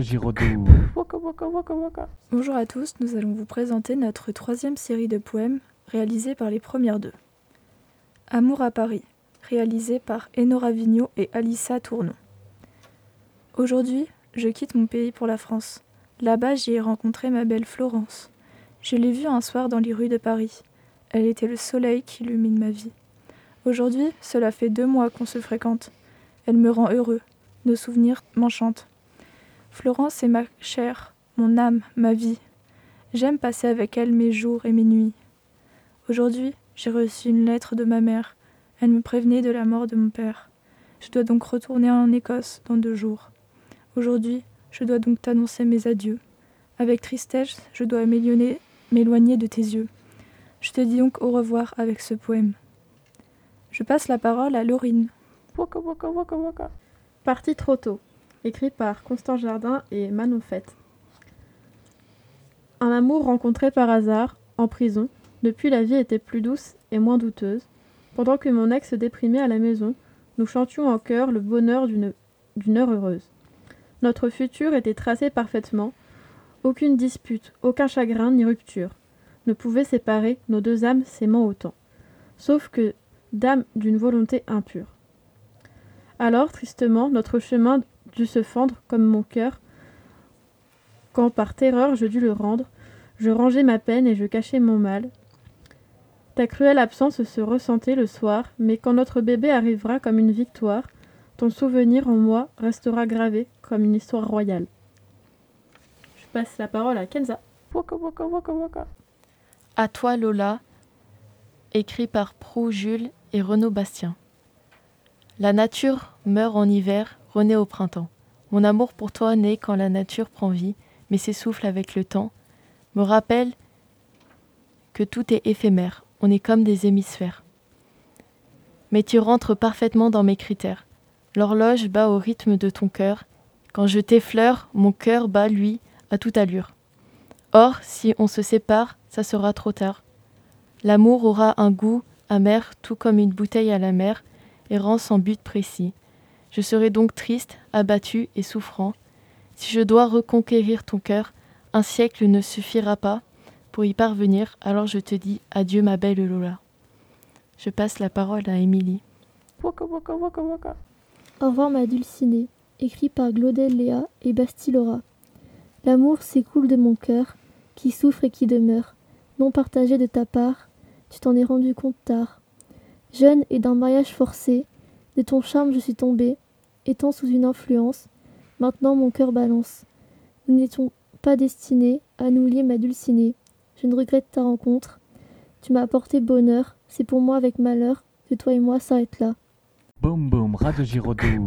Giraudoux. Waka. Bonjour à tous, nous allons vous présenter notre troisième série de poèmes réalisés par les premières deux. Amour à Paris, réalisé par Enora Vigneault et Alissa Tournon. Aujourd'hui, je quitte mon pays pour la France. Là-bas, j'y ai rencontré ma belle Florence. Je l'ai vue un soir dans les rues de Paris. Elle était le soleil qui illumine ma vie. Aujourd'hui, cela fait deux mois qu'on se fréquente. Elle me rend heureux. Nos souvenirs m'enchantent. Florence est ma chair, mon âme, ma vie. J'aime passer avec elle mes jours et mes nuits. Aujourd'hui, j'ai reçu une lettre de ma mère. Elle me prévenait de la mort de mon père. Je dois donc retourner en Écosse dans deux jours. Aujourd'hui, je dois donc t'annoncer mes adieux. Avec tristesse, je dois m'éloigner de tes yeux. Je te dis donc au revoir avec ce poème. Je passe la parole à Laurine. Waka waka waka waka. Parti trop tôt. Écrit par Constant Jardin et Manon Fête. Un amour rencontré par hasard, en prison. Depuis, la vie était plus douce et moins douteuse. Pendant que mon ex se déprimait à la maison, nous chantions en chœur le bonheur d'une heure heureuse. Notre futur était tracé parfaitement. Aucune dispute, aucun chagrin ni rupture ne pouvait séparer nos deux âmes s'aimant autant. Sauf que d'âme d'une volonté impure. Alors, tristement, notre chemin dut se fendre comme mon cœur, quand par terreur je dus le rendre, je rangeai ma peine et je cachai mon mal. Ta cruelle absence se ressentait le soir, mais quand notre bébé arrivera comme une victoire, ton souvenir en moi restera gravé comme une histoire royale. Je passe la parole à Kenza. Waka waka waka waka. À toi Lola, écrit par Prou Jules et Renaud Bastien. La nature meurt en hiver, renaît au printemps. Mon amour pour toi naît quand la nature prend vie, mais s'essouffle avec le temps, me rappelle que tout est éphémère, on est comme des hémisphères. Mais tu rentres parfaitement dans mes critères. L'horloge bat au rythme de ton cœur. Quand je t'effleure, mon cœur bat, lui, à toute allure. Or, si on se sépare, ça sera trop tard. L'amour aura un goût amer, tout comme une bouteille à la mer, errant sans but précis. Je serai donc triste, abattu et souffrant. Si je dois reconquérir ton cœur, un siècle ne suffira pas pour y parvenir, alors je te dis adieu ma belle Lola. Je passe la parole à Émilie. Waka waka waka waka. Au revoir ma dulcinée, écrit par Glaudel Léa et Bastille Laura. L'amour s'écoule de mon cœur, qui souffre et qui demeure, non partagé de ta part, tu t'en es rendu compte tard. Jeune et d'un mariage forcé, de ton charme je suis tombée, étant sous une influence, maintenant mon cœur balance. Nous n'étions pas destinés à nous lier ma dulcinée. Je ne regrette ta rencontre. Tu m'as apporté bonheur, c'est pour moi avec malheur que toi et moi s'arrête là. Boum boum, Radio Giraudoux.